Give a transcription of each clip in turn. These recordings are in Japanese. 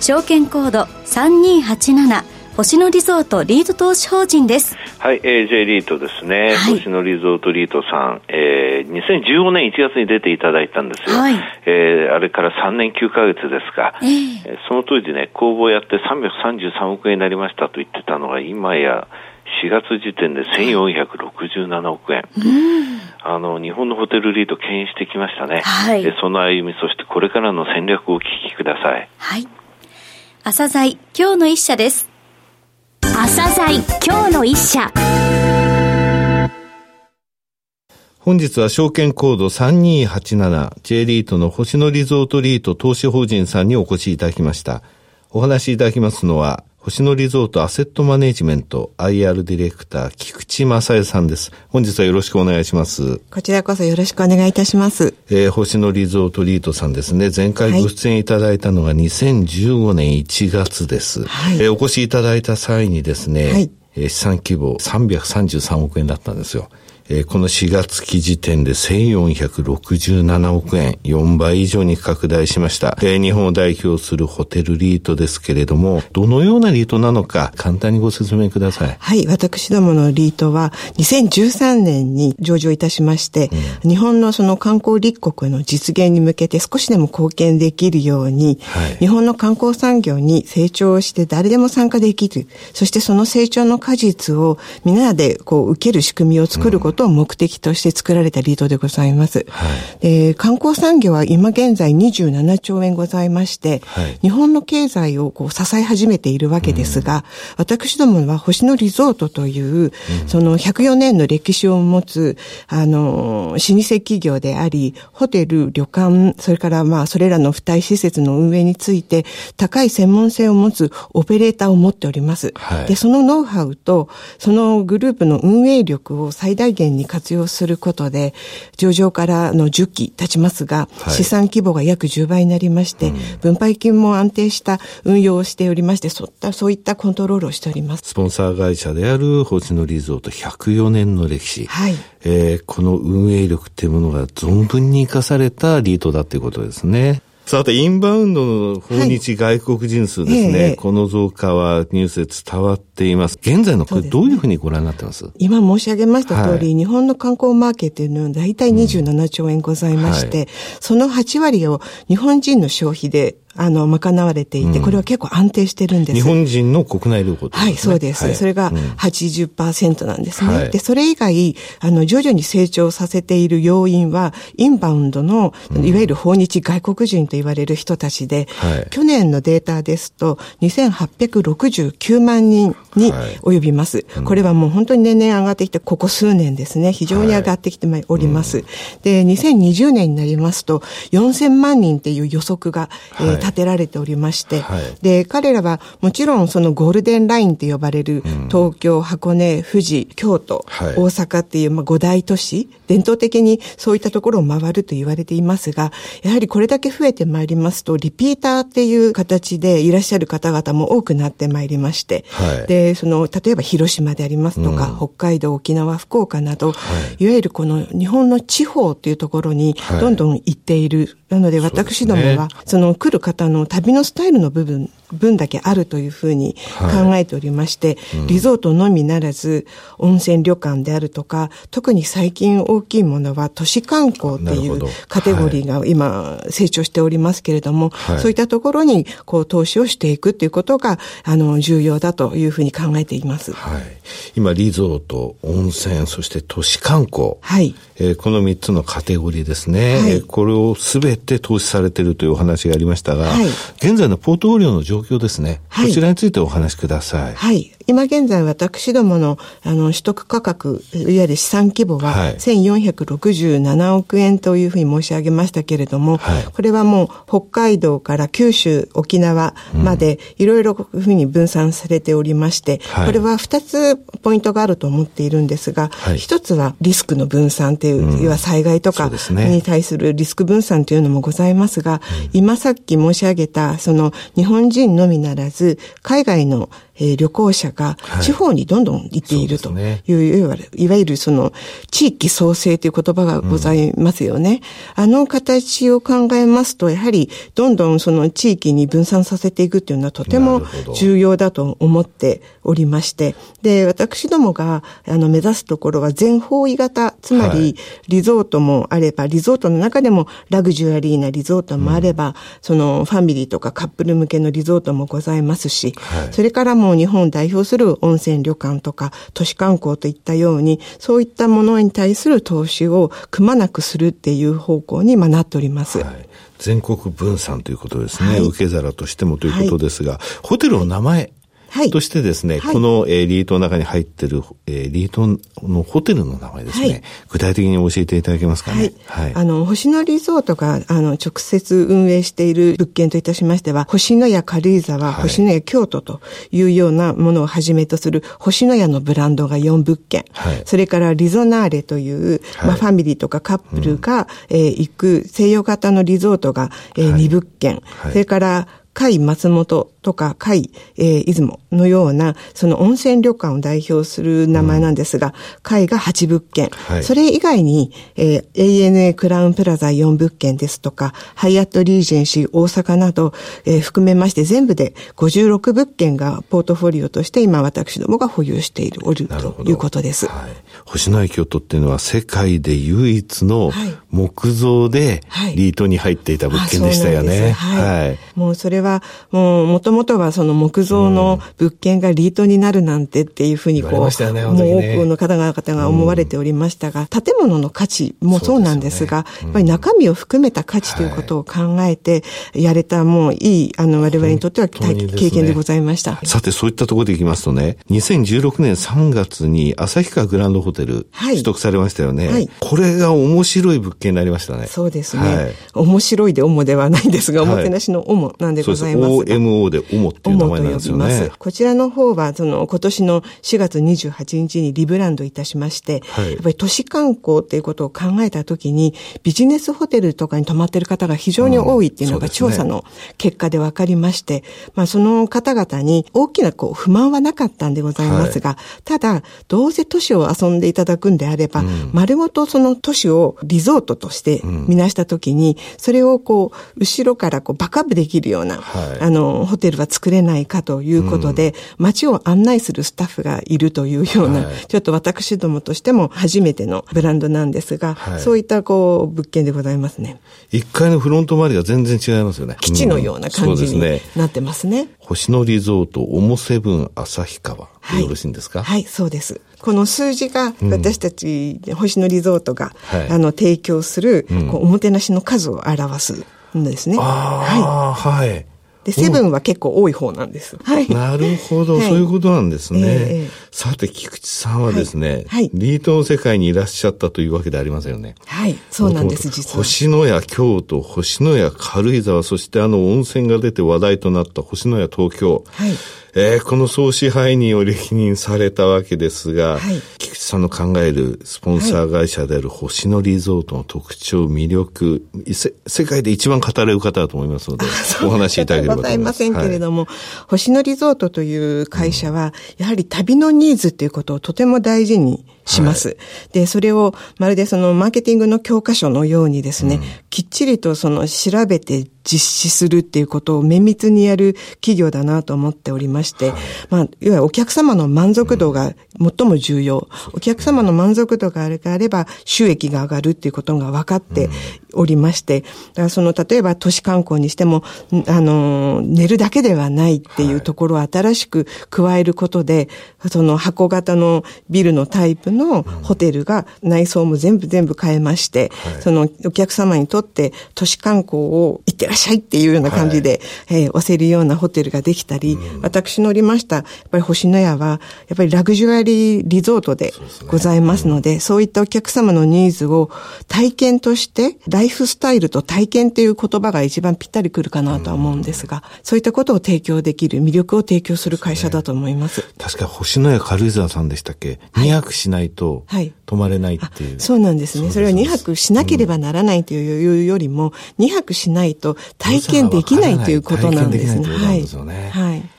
証券コード3287星野リゾートリート投資法人です。はい、えー、J リートですね。はい、星野リゾートリートさん、えー、2015年1月に出ていただいたんですよ。はい、えー、あれから3年9ヶ月ですが、えー、その当時ね、公募やって333億円になりましたと言ってたのが、今や4月時点で1467億円。あの、日本のホテルリート牽引してきましたね。はい、その歩み、そしてこれからの戦略をお聞きください。はい。朝鮮今日の一社です。朝鮮今日の一社本日は証券コード 3287J リートの星野リゾートリート投資法人さんにお越しいただきました。お話しいただきますのは星野リゾートアセットマネジメント IR ディレクター菊池正恵さんです。本日はよろしくお願いします。こちらこそよろしくお願いいたします。えー、星野リゾートリートさんですね。前回ご出演いただいたのが2015年1月です。はい、えー、お越しいただいた際にですね、はい、えー、資産規模333億円だったんですよ。えー、この4月期時点で1467億円、4倍以上に拡大しました。えー、日本を代表するホテルリートですけれども、どのようなリートなのか、簡単にご説明ください。はい、私どものリートは、2013年に上場いたしまして、うん、日本のその観光立国の実現に向けて少しでも貢献できるように、はい、日本の観光産業に成長して誰でも参加できる、そしてその成長の果実をみんなでこう受ける仕組みを作ることことを目的として作られたリートでございます。はい、で観光産業は今現在27兆円ございまして、はい、日本の経済をこう支え始めているわけですが、うん、私どもは星野リゾートという、うん、その104年の歴史を持つ、あの、老舗企業であり、ホテル、旅館、それからまあ、それらの付帯施設の運営について、高い専門性を持つオペレーターを持っております。はい、で、そのノウハウと、そのグループの運営力を最大限に活用することで、上場からの10期経ちますが、はい、資産規模が約10倍になりまして、うん、分配金も安定した運用をしておりまして、そういったそういったコントロールをしております。スポンサー会社である星野リゾート104年の歴史。はい。えー、この運営力っていうものが存分に生かされたリートだっていうことですね。さて、インバウンドの訪日外国人数ですね、はい、この増加はニュースで伝わっています。現在のこれどういうふうにご覧になってます、ね、今申し上げました通り、はい、日本の観光マーケットのは大体27兆円ございまして、うんはい、その8割を日本人の消費であの、賄われていて、これは結構安定してるんです。日本人の国内旅行、ね、はい、そうです。はい、それが80%なんですね、はい、で、それ以外、あの、徐々に成長させている要因は、インバウンドの、いわゆる訪日外国人と言われる人たちで、はい、去年のデータですと、2869万人に及びます、はいうん、これはもう本当に年々上がってきて、ここ数年ですね、非常に上がってきております。で、2020年になりますと、4000万人っていう予測が、えー立てられておりまして、はい、で、彼らはもちろんそのゴールデンラインと呼ばれる東京、箱根、富士、京都、はい、大阪っていうまあ五大都市、伝統的にそういったところを回ると言われていますが、やはりこれだけ増えてまいりますと、リピーターっていう形でいらっしゃる方々も多くなってまいりまして、はい、で、その、例えば広島でありますとか、うん、北海道、沖縄、福岡など、い、わゆるこの日本の地方っていうところにどんどん行っている。なので私どもは、その来る方の旅のスタイルの部分分だけあるというふうに考えておりまして、はいうん、リゾートのみならず、温泉旅館であるとか、特に最近大きいものは都市観光っていうカテゴリーが今成長しておりますけれども、はい、そういったところにこう投資をしていくっていうことが、あの、重要だというふうに考えています。はい。今、リゾート、温泉、そして都市観光。はい。えー、この3つのカテゴリーですね。はい、これをすべて投資されているというお話がありましたが、はい、現在のポートフォリオの状況ですね。はい、こちらについてお話しください。はい。今現在私どものあの取得価格、いわゆる資産規模は1467億円というふうに申し上げましたけれども、はい、これはもう北海道から九州、沖縄までいろいろふうに分散されておりまして、これは2つポイントがあると思っているんですが、はい、1つはリスクの分散という、要は災害とかに対するリスク分散というのもございますが、今さっき申し上げた、その日本人のみならず、海外のえー、旅行者が地方にどんどん行っているという、はい、いわいわゆるその地域創生という言葉がございますよね。うん、あの形を考えますと、やはりどんどんその地域に分散させていくというのはとても重要だと思っておりまして、で、私どもがあの目指すところは全方位型、つまりリゾートもあれば、リゾートの中でもラグジュアリーなリゾートもあれば、うん、そのファミリーとかカップル向けのリゾートもございますし、はい、それからもも日本を代表する温泉旅館とか都市観光といったように、そういったものに対する投資をくまなくするっていう方向に、まあ、なっております。はい全国分散ということですね。はい、受け皿としてもということですが、はい、ホテルの名前、はい、としてですね、はい、この、えー、リートの中に入ってる、えー、リートのホテルの名前ですね、はい、具体的に教えていただけますかね？はい。あの、星野リゾートが、あの、直接運営している物件といたしましては、星野屋軽井沢、星野屋京都というようなものをはじめとする、星野屋のブランドが4物件、それからリゾナーレという、まあ、ファミリーとかカップルが、うん、えー、行く西洋型のリゾートが、えー、2物件、それから、海松本とか海、えー、出雲のような、その温泉旅館を代表する名前なんですが、うん、海が8物件、はい、それ以外に、えー、ANA クラウンプラザ4物件ですとか、ハイアットリージェンシー大阪など、えー、含めまして全部で56物件がポートフォリオとして今私どもが保有しているおるということです。はい、星野京都っていうのは世界で唯一の木造でリートに入っていた物件でしたよね。はい。もうそれはは、もう、もともとはその木造の物件がリートになるなんてっていうふうにこう、うね、もう多くの方々が思われておりましたが、建物の価値もそうなんですが、すね、やっぱり中身を含めた価値ということを考えて、やれたもういい、あの、我々にとっては、経験でございました。さて、そういったところでいきますとね、2016年3月に旭川グランドホテル、取得されましたよね。はい、これが面白い物件になりましたね。そうですね。はい、面白いで主ではないんですが、おもてなしの主なんでございます。OMO で主っていう名前なんですよね。こちらの方は、その、今年の4月28日にリブランドいたしまして、はい、やっぱり都市観光っていうことを考えたときに、ビジネスホテルとかに泊まってる方が非常に多いっていうのが調査の結果で分かりまして、うんね、まあその方々に大きなこう不満はなかったんでございますが、はい、ただ、どうせ都市を遊んでいただくんであれば、うん、丸ごとその都市をリゾートとして見なしたときに、それをこう、後ろからこうバックアップできるような、はい、あの、ホテルは作れないかということで、うん、街を案内するスタッフがいるというような、はい、ちょっと私どもとしても初めてのブランドなんですが、はい、そういったこう、物件でございますね。一階のフロント周りが全然違いますよね。基地のような感じになってますね。うん、すね星野リゾート、オモセブン旭川。はい、よろしいんですか、はい、そうです。この数字が私たち、星野リゾートが、うん、あの、提供する、こうおもてなしの数を表すんですね。ああ、はい。はいで、セブンは結構多い方なんです。はい。なるほど、そういうことなんですね。えー、さて、菊池さんはですね、はい、リートの世界にいらっしゃったというわけでありませんよね。はい、そうなんです、実は。星野屋京都、星野屋軽井沢、そしてあの温泉が出て話題となった星野屋東京。はい。えー、この総支配人を歴任されたわけですが、はい、菊池さんの考えるスポンサー会社である星野リゾートの特徴、魅力、世界で一番語れる方だと思いますので、お話しいただければと思います。ございませんけれども、はい、星野リゾートという会社は、やはり旅のニーズっていうことをとても大事にします。はい、で、それをまるでそのマーケティングの教科書のようにですね、うん、きっちりとその調べて実施するっていうことを綿密にやる企業だなと思っておりまして、はい、まあ、いわゆるお客様の満足度が最も重要。うん、お客様の満足度があるかあれば収益が上がるっていうことが分かっておりまして、だからその、例えば都市観光にしても、あの、寝るだけではないっていうところを新しく加えることで、はい、その箱型のビルのタイプのホテルが内装も全部全部変えまして、はい、そのお客様にとって都市観光を行ってらっっしゃいっていうような感じで、はい、えー、押せるようなホテルができたり、うん、私乗りました、やっぱり星のやは、やっぱりラグジュアリーリゾートでございますので、そう、ねうん、そういったお客様のニーズを体験として、ライフスタイルと体験っていう言葉が一番ぴったりくるかなとは思うんですが、うん、そういったことを提供できる、魅力を提供する会社だと思います。すね、確か星のや軽井沢さんでしたっけ、はい、2泊しないと泊まれないっていう。そうなんですね。それは2泊しなければならないというよりも、2泊しないと体験できないということなんですね。はい。はい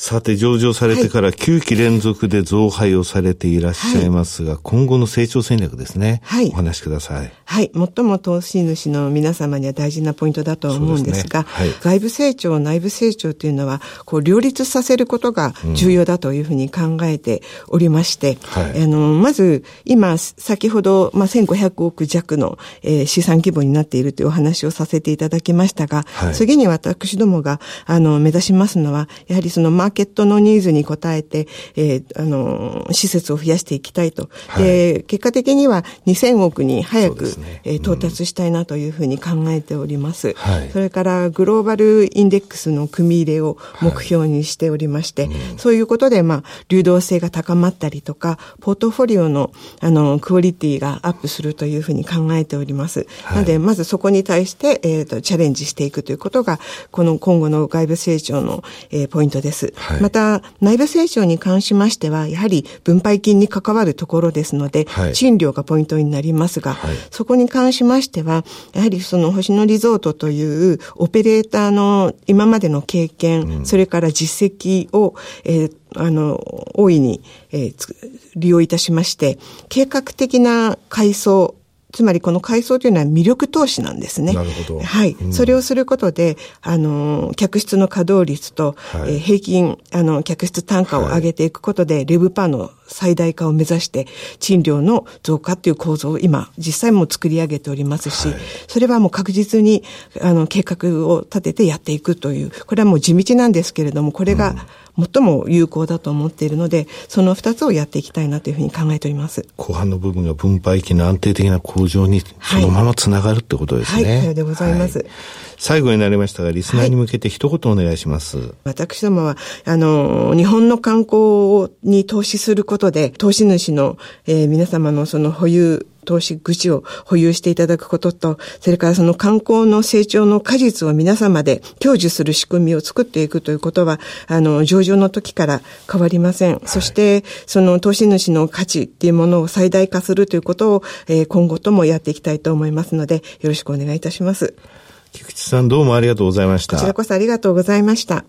さて、上場されてから9期連続で増配をされていらっしゃいますが、はい、今後の成長戦略ですね。はい。お話しください。はい。最も投資主の皆様には大事なポイントだと思うんですが、すねはい、外部成長、内部成長というのは、こう、両立させることが重要だというふうに考えておりまして、うんはい、あの、まず、今、先ほど、まあ、1500億弱の、えー、資産規模になっているというお話をさせていただきましたが、はい、次に私どもが、あの、目指しますのは、やはりそのマーケットのニーズに応えて、えー、あの、施設を増やしていきたいと。はい、で、結果的には2000億に早く、ねえー、到達したいなというふうに考えております。はい、それからグローバルインデックスの組み入れを目標にしておりまして、はいうん、そういうことで、まあ、流動性が高まったりとか、ポートフォリオの、あの、クオリティがアップするというふうに考えております。はい、なので、まずそこに対して、えっ、ー、と、チャレンジしていくということが、この今後の外部成長の、えー、ポイントです。はい、また、内部成長に関しましては、やはり分配金に関わるところですので、はい、賃料がポイントになりますが、はい、そこに関しましては、やはりその星野リゾートというオペレーターの今までの経験、うん、それから実績を、えーあの、大いに、えー、利用いたしまして、計画的な改装、つまりこの改装というのは魅力投資なんですね。なるほど。はい。うん、それをすることで、あの、客室の稼働率と、はい、えー、平均、あの、客室単価を上げていくことで、はい、レブパーの最大化を目指して、賃料の増加っていう構造を今、実際も作り上げておりますし、はい、それはもう確実に、あの、計画を立ててやっていくという、これはもう地道なんですけれども、これが、最も有効だと思っているので、その二つをやっていきたいなというふうに考えております。後半の部分が分配金の安定的な向上にそのままつながるってことですね。はい、はい、でございます。はい最後になりましたが、リスナーに向けて一言お願いします。はい、私どもは、あの、日本の観光に投資することで、投資主の、えー、皆様のその保有、投資口を保有していただくことと、それからその観光の成長の果実を皆様で享受する仕組みを作っていくということは、あの、上場の時から変わりません。はい、そして、その投資主の価値っていうものを最大化するということを、えー、今後ともやっていきたいと思いますので、よろしくお願いいたします。菊池さんどうもありがとうございました。こちらこそありがとうございました。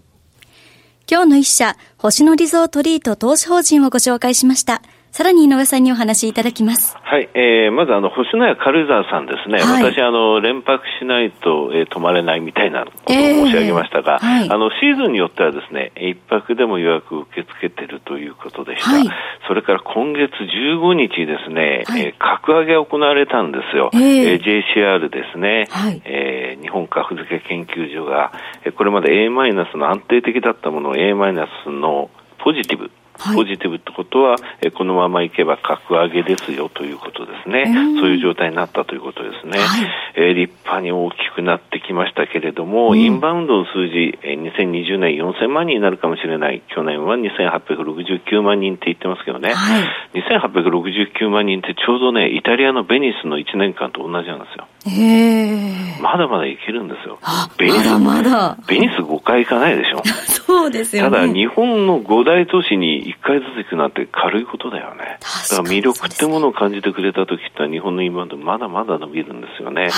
今日の一社、星野リゾートリート投資法人をご紹介しました。さらに井上さんにお話しいただきます。はい、えー、まずあの、星野屋軽井沢さんですね。はい、私、あの、連泊しないと、えー、泊まれないみたいなことを申し上げましたが、えーはい、あの、シーズンによってはですね、一泊でも予約受け付けてるということでした。はい、それから今月15日ですね、はい、えー、格上げ行われたんですよ。えー、えー、JCR ですね、はい、えー、日本格付け研究所が、これまで A マイナスの安定的だったものを A マイナスのポジティブはい、ポジティブってことは、えこのままいけば格上げですよということですね、そういう状態になったということですね、はい、えー、立派に大きくなってきましたけれども、うん、インバウンドの数字、えー、2020年4000万人になるかもしれない、去年は2869万人って言ってますけどね、はい、2869万人ってちょうどね、イタリアのベニスの1年間と同じなんですよ。へまだまだいけるんですよ。ベニス、まだまだ。ベニス5回行かないでしょ。そうですよね。ただ日本の5大都市に1回ずつ行くなんて軽いことだよね。だから魅力ってものを感じてくれた時って日本のインバウンドまだまだ伸びるんですよね。はい、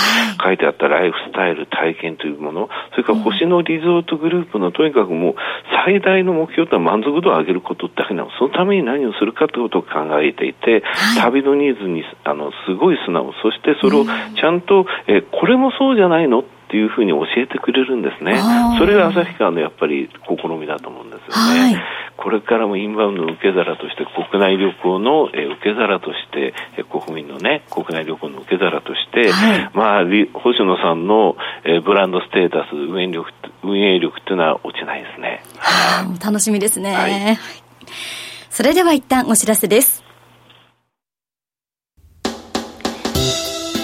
書いてあったライフスタイル、体験というもの、それから星野リゾートグループのとにかくもう最大の目標とは満足度を上げることだけなの。そのために何をするかということを考えていて、はい、旅のニーズにあのすごい素直、そしてそれをちゃんと、えこれもそうじゃないのっていうふうに教えてくれるんですね。それが旭川のやっぱり試みだと思うんですよね。はい、これからもインバウンドの受け皿として国内旅行の、え受け皿として、え国民のね、国内旅行の受け皿として、はい、まあ、星野さんの、えブランドステータス、運営力、運営力っていうのは落ちないですね。はあ、楽しみですね。はい、それでは一旦お知らせです。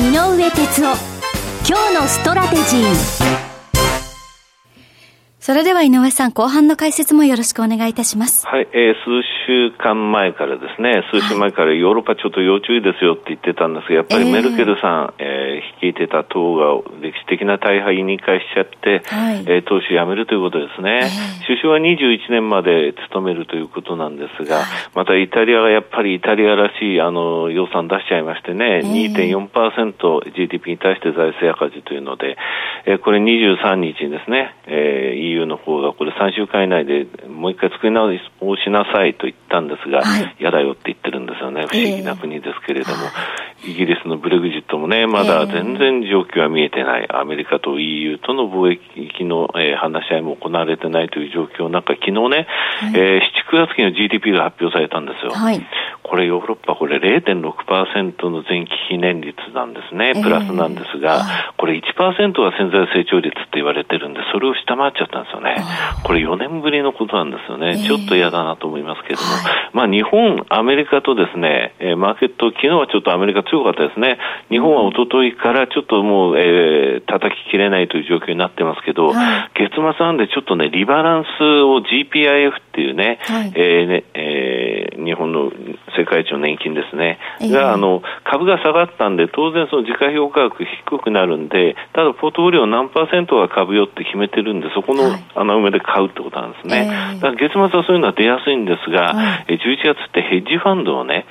井上哲夫。今日のストラテジー。それでは井上さん、後半の解説もよろしくお願いいたします。はい、えー、数週間前からですね、数週前からヨーロッパちょっと要注意ですよって言ってたんですが、やっぱりメルケルさん、えー、率いてた党が歴史的な大敗に返しちゃって、はい、えー、党首辞めるということですね。えー、首相は21年まで務めるということなんですが、はい、またイタリアがやっぱりイタリアらしいあの予算出しちゃいましてね、えー、2.4% GDP に対して財政赤字というので、えー、これ23日にですね、えー、EU の方がこれ3週間以内でもう一回作り直しなさいと言ったんですが、嫌、はい、だよって言ってるんですよね。不思議な国ですけれども、えー、イギリスのブレグジットもね、まだ全然状況は見えてない。アメリカと EU との貿易の、えー、話し合いも行われてないという状況の中、昨日ね、はい、えー、7、9月期の GDP が発表されたんですよ。はい、これヨーロッパ、これ0.6%の前期比年率なんですね。プラスなんですが、えー、これ1%は潜在成長率って言われてるんで、それを下回っちゃったんですよね。これ4年ぶりのことなんですよね。ちょっと嫌だなと思いますけれども、まあ日本、アメリカとですね、えー、マーケット、昨日はちょっとアメリカ強かったですね。日本は一昨日からちょっともう、えー、叩ききれないという状況になってますけど、月末なんでちょっとね、リバランスを GPIF っていうね、はい、えー、ね、えー、日本の世界一の年金ですね、が、あの、株が下がったんで、当然その時価評価額低くなるんで、ただポートフォリオ何パーセントが株よって決めてるんで、そこの穴埋めで買うってことなんですね。だから月末はそういうのは出やすいんですが、はい、11月ってヘッジファンドをね、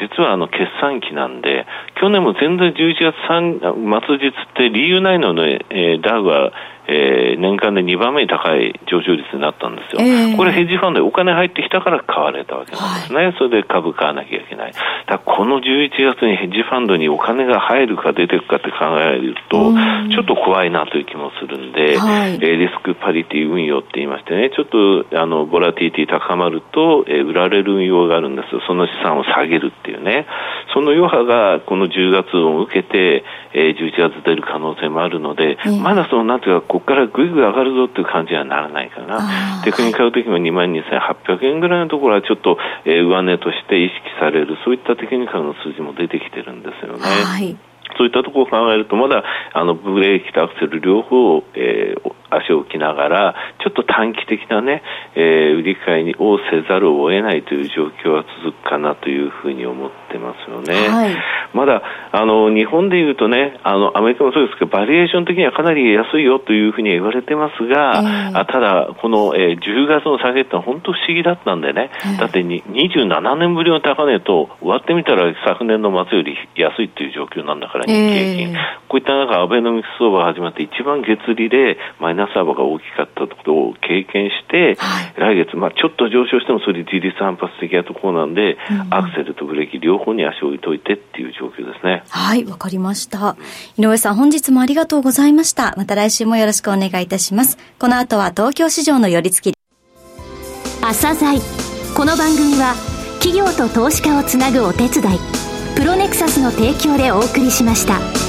実はあの決算期なんで、去年も全然11月3末日って理由ないので、えー、ダウはえー、年間で2番目に高い上昇率になったんですよ、えー、これヘッジファンドでお金入ってきたから買われたわけなんですね、はい、それで株買わなきゃいけない。だこの11月にヘッジファンドにお金が入るか出てくかって考えると、ちょっと怖いなという気もするんで、はい、えー、リスクパリティ運用って言いましてね、ちょっとあのボラティティ高まると、えー、売られる運用があるんですその資産を下げるっていうね、その余波がこの10月を受けて、えー、11月出る可能性もあるので、まだそのなんていうか、ここからぐいぐい上がるぞっていう感じにはならないかな。テクニカル的にも2万2800円ぐらいのところはちょっと、えー、上値として意識される、そういったテクニカルの数字も出てきてるんですよね。はいそういったところを考えると、まだあのブレーキとアクセル両方、えー、足を置きながら、ちょっと短期的なね、えー、売り買いをせざるを得ないという状況は続くかなというふうに思ってますよね。はい、まだ、あの、日本でいうとね、あの、アメリカもそうですけど、バリエーション的にはかなり安いよというふうに言われてますが、えー、あただ、この、えー、10月の下げって本当不思議だったんでね、だってに27年ぶりの高値と、終わってみたら昨年の末より安いという状況なんだから、日経平均。えー、こういった中、アベノミクス相場が始まって一番月利でマイナス幅が大きかったことを経験して、はい、来月、まあ、ちょっと上昇してもそれ自立反発的なところなんで、うん、アクセルとブレーキ両方に足を置いといてっていう状況ですね。はい、わかりました。井上さん、本日もありがとうございました。また来週もよろしくお願いいたします。この後は東京市場の寄り付き。朝鮮この番組は企業と投資家をつなぐお手伝いプロネクサスの提供でお送りしました。